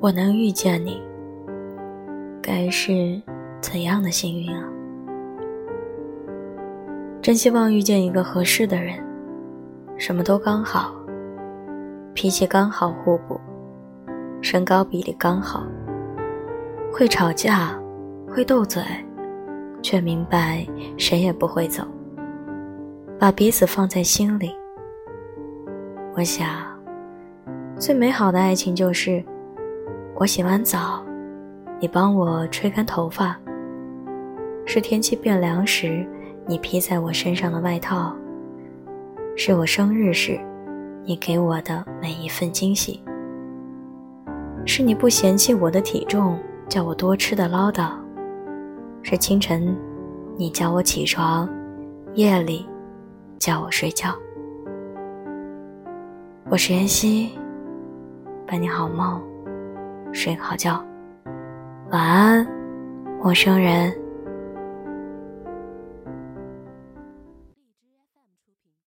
我能遇见你，该是怎样的幸运啊！真希望遇见一个合适的人，什么都刚好，脾气刚好互补，身高比例刚好，会吵架，会斗嘴，却明白谁也不会走，把彼此放在心里。我想，最美好的爱情就是。我洗完澡，你帮我吹干头发。是天气变凉时，你披在我身上的外套。是我生日时，你给我的每一份惊喜。是你不嫌弃我的体重，叫我多吃的唠叨。是清晨，你叫我起床，夜里，叫我睡觉。我是妍希，伴你好梦。睡个好觉，晚安，陌生人。